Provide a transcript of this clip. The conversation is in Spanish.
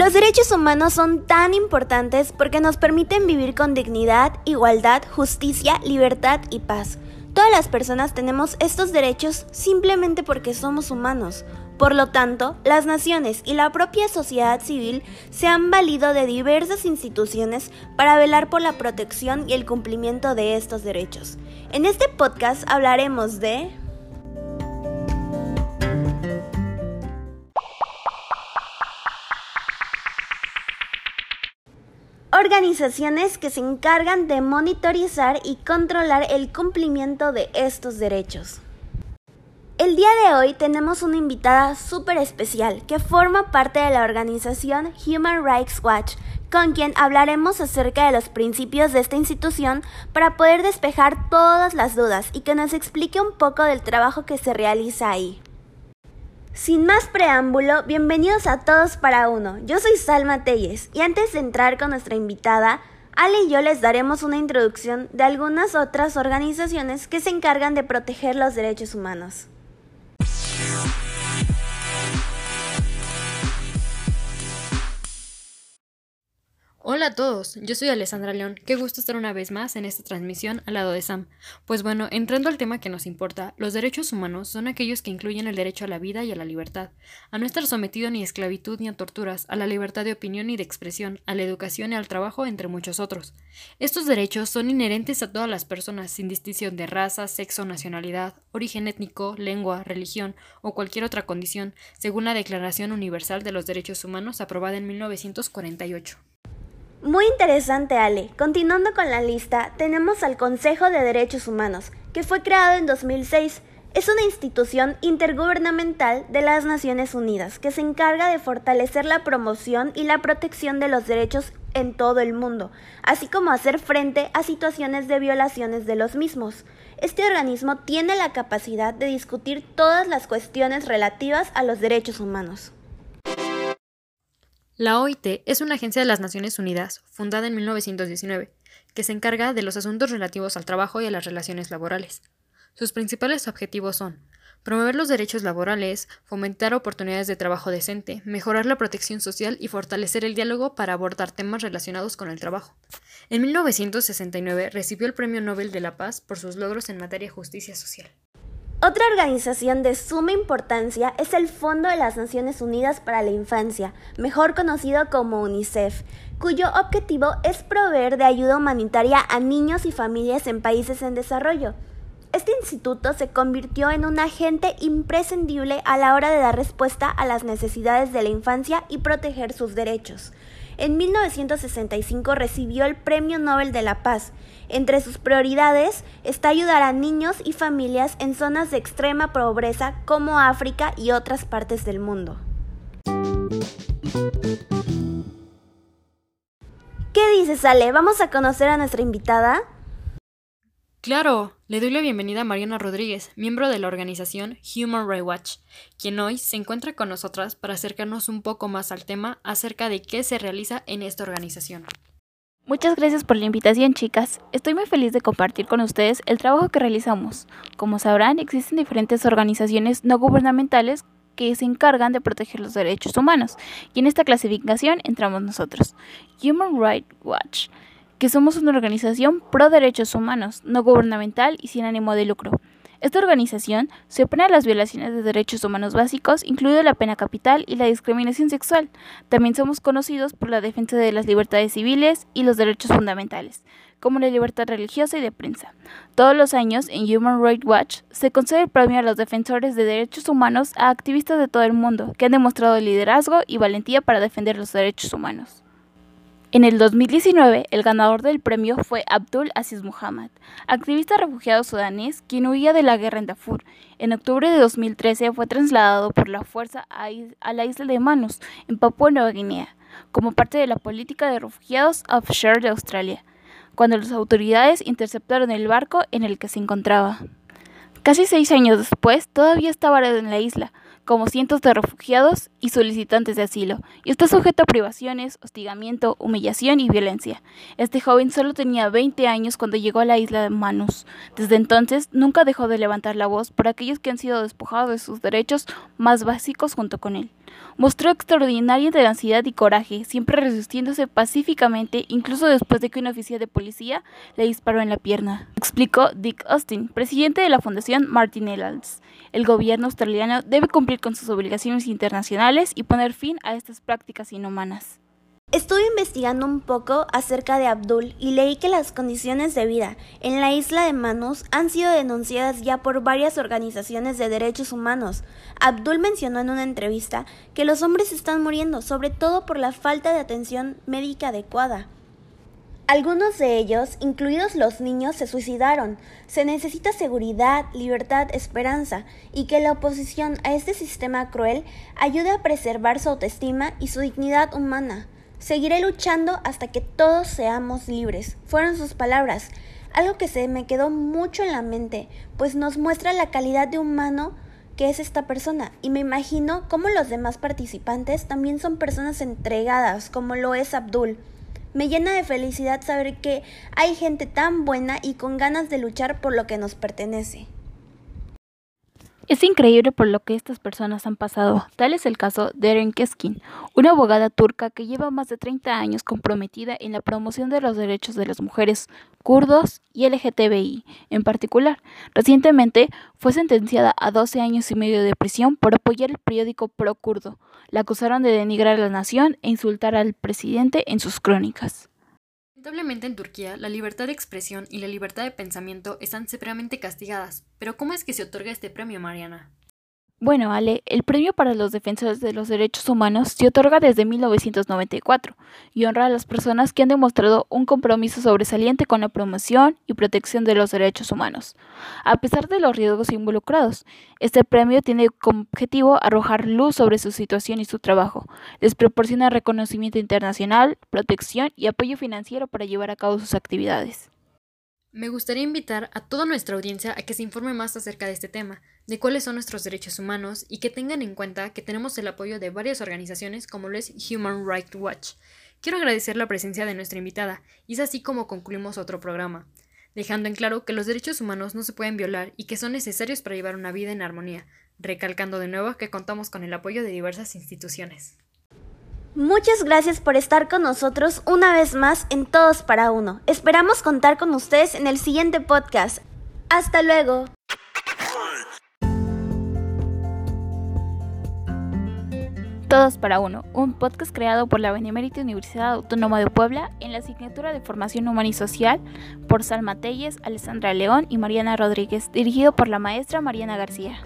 Los derechos humanos son tan importantes porque nos permiten vivir con dignidad, igualdad, justicia, libertad y paz. Todas las personas tenemos estos derechos simplemente porque somos humanos. Por lo tanto, las naciones y la propia sociedad civil se han valido de diversas instituciones para velar por la protección y el cumplimiento de estos derechos. En este podcast hablaremos de... organizaciones que se encargan de monitorizar y controlar el cumplimiento de estos derechos. El día de hoy tenemos una invitada súper especial que forma parte de la organización Human Rights Watch, con quien hablaremos acerca de los principios de esta institución para poder despejar todas las dudas y que nos explique un poco del trabajo que se realiza ahí. Sin más preámbulo, bienvenidos a todos para uno. Yo soy Salma Telles y antes de entrar con nuestra invitada, Ale y yo les daremos una introducción de algunas otras organizaciones que se encargan de proteger los derechos humanos. Hola a todos, yo soy Alessandra León. Qué gusto estar una vez más en esta transmisión al lado de Sam. Pues bueno, entrando al tema que nos importa, los derechos humanos son aquellos que incluyen el derecho a la vida y a la libertad, a no estar sometido ni a esclavitud ni a torturas, a la libertad de opinión y de expresión, a la educación y al trabajo, entre muchos otros. Estos derechos son inherentes a todas las personas, sin distinción de raza, sexo, nacionalidad, origen étnico, lengua, religión o cualquier otra condición, según la Declaración Universal de los Derechos Humanos aprobada en 1948. Muy interesante, Ale. Continuando con la lista, tenemos al Consejo de Derechos Humanos, que fue creado en 2006. Es una institución intergubernamental de las Naciones Unidas que se encarga de fortalecer la promoción y la protección de los derechos en todo el mundo, así como hacer frente a situaciones de violaciones de los mismos. Este organismo tiene la capacidad de discutir todas las cuestiones relativas a los derechos humanos. La OIT es una agencia de las Naciones Unidas, fundada en 1919, que se encarga de los asuntos relativos al trabajo y a las relaciones laborales. Sus principales objetivos son promover los derechos laborales, fomentar oportunidades de trabajo decente, mejorar la protección social y fortalecer el diálogo para abordar temas relacionados con el trabajo. En 1969 recibió el Premio Nobel de la Paz por sus logros en materia de justicia social. Otra organización de suma importancia es el Fondo de las Naciones Unidas para la Infancia, mejor conocido como UNICEF, cuyo objetivo es proveer de ayuda humanitaria a niños y familias en países en desarrollo. Este instituto se convirtió en un agente imprescindible a la hora de dar respuesta a las necesidades de la infancia y proteger sus derechos. En 1965 recibió el Premio Nobel de la Paz. Entre sus prioridades está ayudar a niños y familias en zonas de extrema pobreza como África y otras partes del mundo. ¿Qué dices, Ale? ¿Vamos a conocer a nuestra invitada? Claro, le doy la bienvenida a Mariana Rodríguez, miembro de la organización Human Rights Watch, quien hoy se encuentra con nosotras para acercarnos un poco más al tema acerca de qué se realiza en esta organización. Muchas gracias por la invitación, chicas. Estoy muy feliz de compartir con ustedes el trabajo que realizamos. Como sabrán, existen diferentes organizaciones no gubernamentales que se encargan de proteger los derechos humanos, y en esta clasificación entramos nosotros, Human Rights Watch que somos una organización pro derechos humanos, no gubernamental y sin ánimo de lucro. Esta organización se opone a las violaciones de derechos humanos básicos, incluido la pena capital y la discriminación sexual. También somos conocidos por la defensa de las libertades civiles y los derechos fundamentales, como la libertad religiosa y de prensa. Todos los años, en Human Rights Watch, se concede el premio a los defensores de derechos humanos a activistas de todo el mundo que han demostrado liderazgo y valentía para defender los derechos humanos. En el 2019, el ganador del premio fue Abdul Aziz Muhammad, activista refugiado sudanés quien huía de la guerra en Darfur. En octubre de 2013 fue trasladado por la fuerza a, la isla de Manus, en Papua Nueva Guinea, como parte de la política de refugiados offshore de Australia, cuando las autoridades interceptaron el barco en el que se encontraba. Casi seis años después, todavía estaba en la isla, como cientos de refugiados y solicitantes de asilo, y está sujeto a privaciones, hostigamiento, humillación y violencia. Este joven solo tenía 20 años cuando llegó a la isla de Manus. Desde entonces nunca dejó de levantar la voz por aquellos que han sido despojados de sus derechos más básicos junto con él. Mostró extraordinaria tenacidad y coraje, siempre resistiéndose pacíficamente, incluso después de que un oficial de policía le disparó en la pierna, explicó Dick Austin, presidente de la Fundación Martin Ellals. El gobierno australiano debe cumplir con sus obligaciones internacionales y poner fin a estas prácticas inhumanas. Estuve investigando un poco acerca de Abdul y leí que las condiciones de vida en la isla de Manus han sido denunciadas ya por varias organizaciones de derechos humanos. Abdul mencionó en una entrevista que los hombres están muriendo, sobre todo por la falta de atención médica adecuada. Algunos de ellos, incluidos los niños, se suicidaron. Se necesita seguridad, libertad, esperanza y que la oposición a este sistema cruel ayude a preservar su autoestima y su dignidad humana. Seguiré luchando hasta que todos seamos libres. Fueron sus palabras, algo que se me quedó mucho en la mente, pues nos muestra la calidad de humano que es esta persona y me imagino cómo los demás participantes también son personas entregadas, como lo es Abdul. Me llena de felicidad saber que hay gente tan buena y con ganas de luchar por lo que nos pertenece. Es increíble por lo que estas personas han pasado. Tal es el caso de Eren Keskin, una abogada turca que lleva más de 30 años comprometida en la promoción de los derechos de las mujeres kurdos y LGTBI en particular. Recientemente fue sentenciada a 12 años y medio de prisión por apoyar el periódico pro-kurdo. La acusaron de denigrar a la nación e insultar al presidente en sus crónicas. Lamentablemente en Turquía, la libertad de expresión y la libertad de pensamiento están severamente castigadas. Pero ¿cómo es que se otorga este premio, Mariana? Bueno, Ale, el premio para los defensores de los derechos humanos se otorga desde 1994 y honra a las personas que han demostrado un compromiso sobresaliente con la promoción y protección de los derechos humanos. A pesar de los riesgos involucrados, este premio tiene como objetivo arrojar luz sobre su situación y su trabajo. Les proporciona reconocimiento internacional, protección y apoyo financiero para llevar a cabo sus actividades. Me gustaría invitar a toda nuestra audiencia a que se informe más acerca de este tema, de cuáles son nuestros derechos humanos y que tengan en cuenta que tenemos el apoyo de varias organizaciones como es Human Rights Watch. Quiero agradecer la presencia de nuestra invitada y es así como concluimos otro programa, dejando en claro que los derechos humanos no se pueden violar y que son necesarios para llevar una vida en armonía, recalcando de nuevo que contamos con el apoyo de diversas instituciones. Muchas gracias por estar con nosotros una vez más en Todos para Uno. Esperamos contar con ustedes en el siguiente podcast. Hasta luego. Todos para Uno, un podcast creado por la Benemérita Universidad Autónoma de Puebla en la asignatura de Formación Humana y Social por Salma Telles, Alessandra León y Mariana Rodríguez, dirigido por la maestra Mariana García.